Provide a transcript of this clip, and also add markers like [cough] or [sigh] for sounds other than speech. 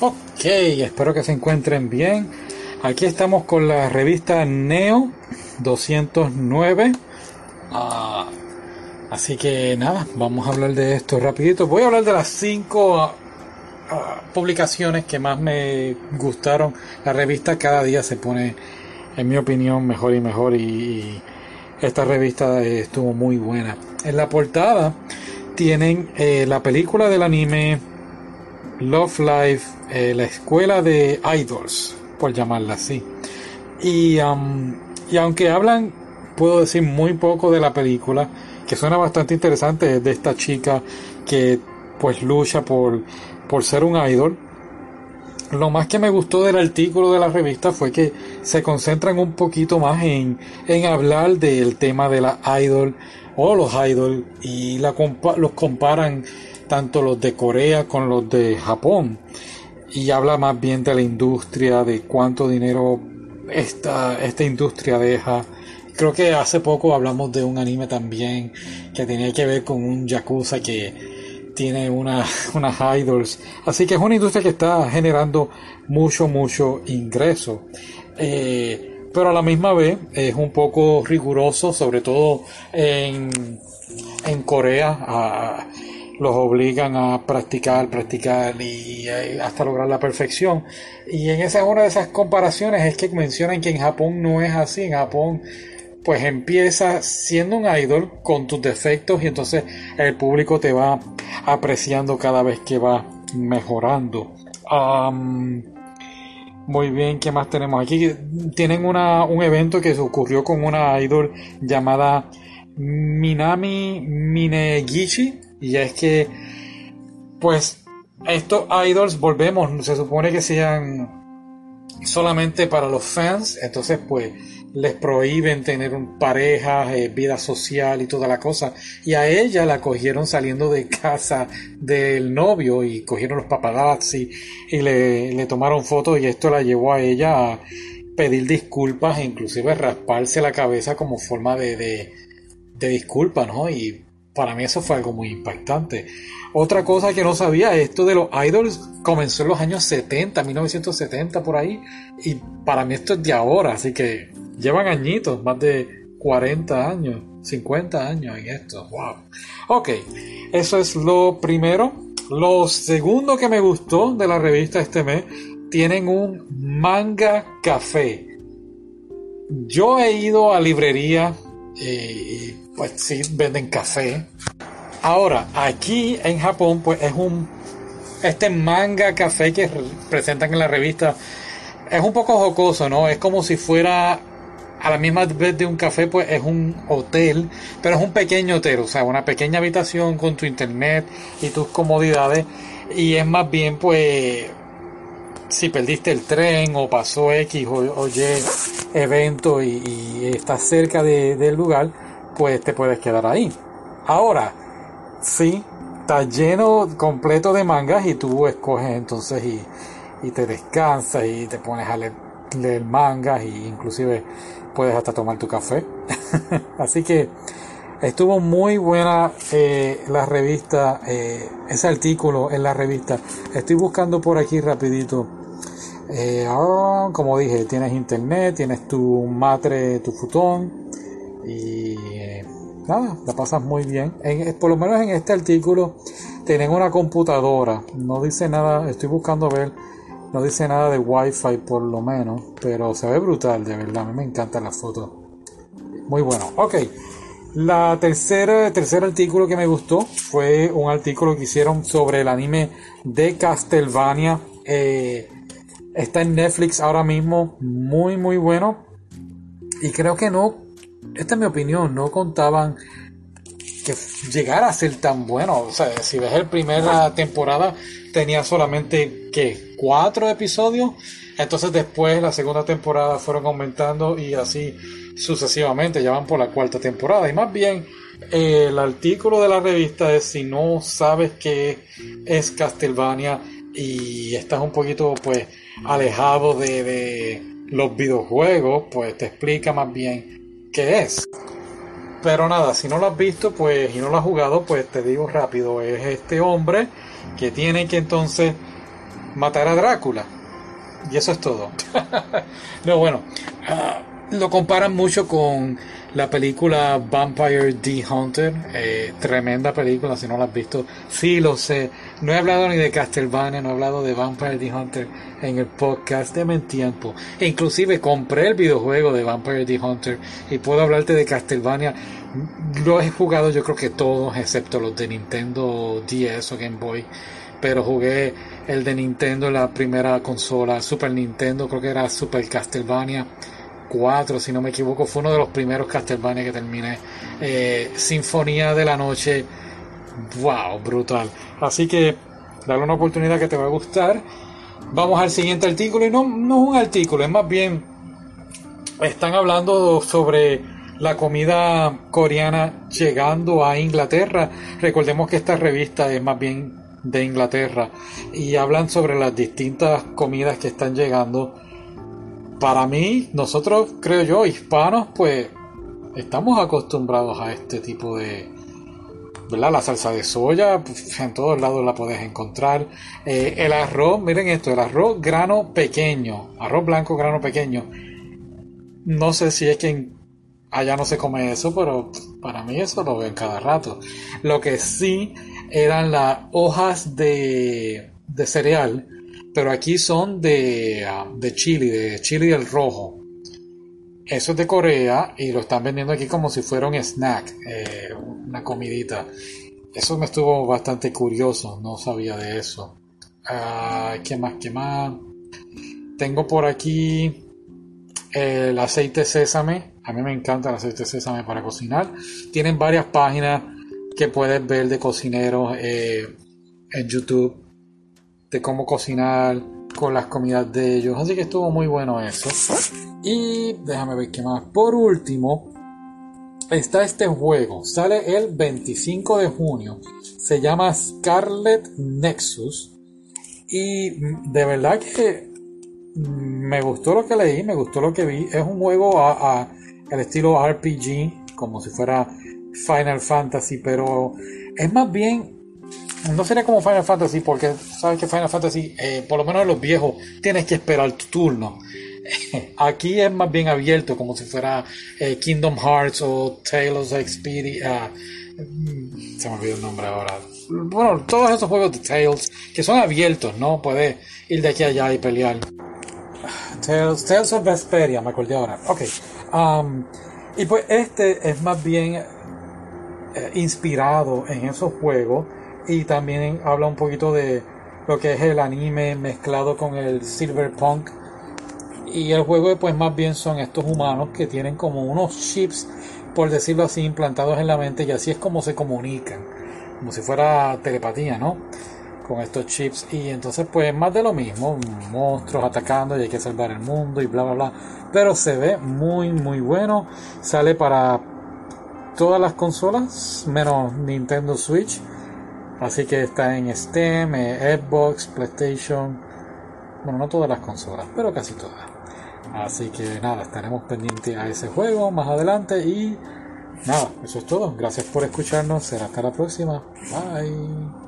Ok, espero que se encuentren bien. Aquí estamos con la revista Neo 209. Ah, así que nada, vamos a hablar de esto rapidito. Voy a hablar de las cinco ah, publicaciones que más me gustaron. La revista cada día se pone, en mi opinión, mejor y mejor y, esta revista estuvo muy buena. En la portada tienen eh, la película del anime Love Life, eh, la escuela de idols, por llamarla así. Y, y aunque hablan, puedo decir muy poco de la película, que suena bastante interesante, de esta chica que pues lucha por, por ser un idol. Lo más que me gustó del artículo de la revista fue que se concentran un poquito más en, en hablar del tema de la idol o los idols y la los comparan tanto los de Corea con los de Japón y habla más bien de la industria, de cuánto dinero esta, esta industria deja. Creo que hace poco hablamos de un anime también que tenía que ver con un yakuza que tiene una, [laughs] unas idols. Así que es una industria que está generando mucho, mucho ingreso. Eh, pero a la misma vez es un poco riguroso, sobre todo en, en Corea. Los obligan a practicar, practicar y eh, hasta lograr la perfección. Y en esa una de esas comparaciones es que mencionan que en Japón no es así. En Japón, pues empieza siendo un idol con tus defectos y entonces el público te va apreciando cada vez que va mejorando. muy bien, ¿qué más tenemos aquí? Tienen una, un evento que se ocurrió con una idol llamada Minami Minegishi y es que, pues, estos idols, volvemos, se supone que sean solamente para los fans, entonces, pues, les prohíben tener un pareja, eh, vida social y toda la cosa. Y a ella la cogieron saliendo de casa del novio y cogieron los paparazzi y le, le tomaron fotos y esto la llevó a ella a pedir disculpas e inclusive rasparse la cabeza como forma de, de, de disculpa, ¿no? Y para mí eso fue algo muy impactante. Otra cosa que no sabía, esto de los idols comenzó en los años 70, 1970 por ahí, y para mí esto es de ahora, así que llevan añitos, más de 40 años, 50 años en esto. Wow. Ok, eso es lo primero. Lo segundo que me gustó de la revista este mes, tienen un manga café. Yo he ido a librería y pues sí venden café. Ahora, aquí en Japón, pues es un. Este manga café que presentan en la revista es un poco jocoso, ¿no? Es como si fuera a la misma vez de un café, pues es un hotel, pero es un pequeño hotel, o sea, una pequeña habitación con tu internet y tus comodidades. Y es más bien, pues, si perdiste el tren o pasó X o, Y evento y, estás cerca del lugar, pues te puedes quedar ahí. Ahora, sí, está lleno completo de mangas y tú escoges entonces y, te descansas y te pones a leer, mangas e inclusive puedes hasta tomar tu café. [laughs] Así que estuvo muy buena eh, la revista, eh, ese artículo en la revista. Estoy buscando por aquí rapidito. Eh, ah, como dije, tienes internet, tienes tu matre, tu futón y nada, la pasas muy bien. En, por lo menos en este artículo tienen una computadora. No dice nada, estoy buscando ver, no dice nada de wifi por lo menos, pero se ve brutal, de verdad. A mí me encantan las fotos. Muy bueno. Ok. La tercera, tercer artículo que me gustó fue un artículo que hicieron sobre el anime de Castlevania. Eh, está en Netflix ahora mismo. Muy, muy bueno. Y creo que no esta es mi opinión, no contaban que llegara a ser tan bueno. O sea, si ves el primera temporada, tenía solamente que cuatro episodios. Entonces después la segunda temporada fueron aumentando y así sucesivamente. Ya van por la cuarta temporada. Y más bien, el artículo de la revista es si no sabes qué es Castlevania y estás un poquito pues alejado de, de los videojuegos, pues te explica más bien es. Pero nada, si no lo has visto pues y no lo has jugado, pues te digo rápido, es este hombre que tiene que entonces matar a Drácula. Y eso es todo. [laughs] no, bueno, ah, lo comparan mucho con la película Vampire The Hunter. Eh, tremenda película, si no la has visto. Sí, lo sé. No he hablado ni de Castlevania, no he hablado de Vampire The Hunter en el podcast. de en tiempo. E inclusive compré el videojuego de Vampire The Hunter y puedo hablarte de Castlevania. Lo he jugado yo creo que todos, excepto los de Nintendo 10 o Game Boy pero jugué el de Nintendo, la primera consola, Super Nintendo, creo que era Super Castlevania 4, si no me equivoco, fue uno de los primeros Castlevania que terminé. Eh, Sinfonía de la Noche, wow, brutal. Así que dale una oportunidad que te va a gustar. Vamos al siguiente artículo, y no, no es un artículo, es más bien, están hablando sobre la comida coreana llegando a Inglaterra. Recordemos que esta revista es más bien de Inglaterra y hablan sobre las distintas comidas que están llegando. Para mí, nosotros creo yo, hispanos, pues estamos acostumbrados a este tipo de, ¿verdad? La salsa de soya, pues, en todos lados la puedes encontrar. Eh, el arroz, miren esto, el arroz grano pequeño, arroz blanco grano pequeño. No sé si es que allá no se come eso, pero para mí eso lo veo en cada rato. Lo que sí eran las hojas de cereal, pero aquí son de, ah, de chili, de chili del rojo. Eso es de Corea y lo están vendiendo aquí como si fuera un snack, eh, una comidita. Eso me estuvo bastante curioso, no sabía de eso. Uh, ¿Qué más? ¿Qué más? Tengo por aquí el aceite sésame. A mí me encanta el aceite sésame para cocinar. Tienen varias páginas que puedes ver de cocineros eh, en YouTube, de cómo cocinar con las comidas de ellos. Así que estuvo muy bueno eso. Y déjame ver qué más. Por último, está este juego. Sale el 25 de junio. Se llama Scarlet Nexus. Y de verdad que me gustó lo que leí, me gustó lo que vi. Es un juego a, el estilo RPG, como si fuera Final Fantasy, pero es más bien, no sería como Final Fantasy, porque sabes que Final Fantasy, eh, por lo menos en los viejos, tienes que esperar tu turno. [laughs] Aquí es más bien abierto, como si fuera eh, Kingdom Hearts o Tales of Expedia. Mm, se me olvidó el nombre ahora. Bueno, todos esos juegos de Tales que son abiertos, ¿no? Puedes ir de aquí a allá y pelear. [sighs] Tales, Tales of Vesperia, me acordé ahora. Ok. Um, y pues este es más bien eh, inspirado en esos juegos y también habla un poquito de lo que es el anime mezclado con el cyberpunk. Y el juego pues más bien son estos humanos que tienen como unos chips por decirlo así implantados en la mente y así es como se comunican como si fuera telepatía no con estos chips. Y entonces pues más de lo mismo monstruos atacando y hay que salvar el mundo y bla bla bla. Pero se ve muy muy bueno. Sale para todas las consolas, menos Nintendo Switch. Así que está en Steam, eh, Xbox, PlayStation. Bueno, no todas las consolas, pero casi todas. Así que nada, estaremos pendientes a ese juego más adelante. Y nada, eso es todo. Gracias por escucharnos. Será hasta la próxima. Bye.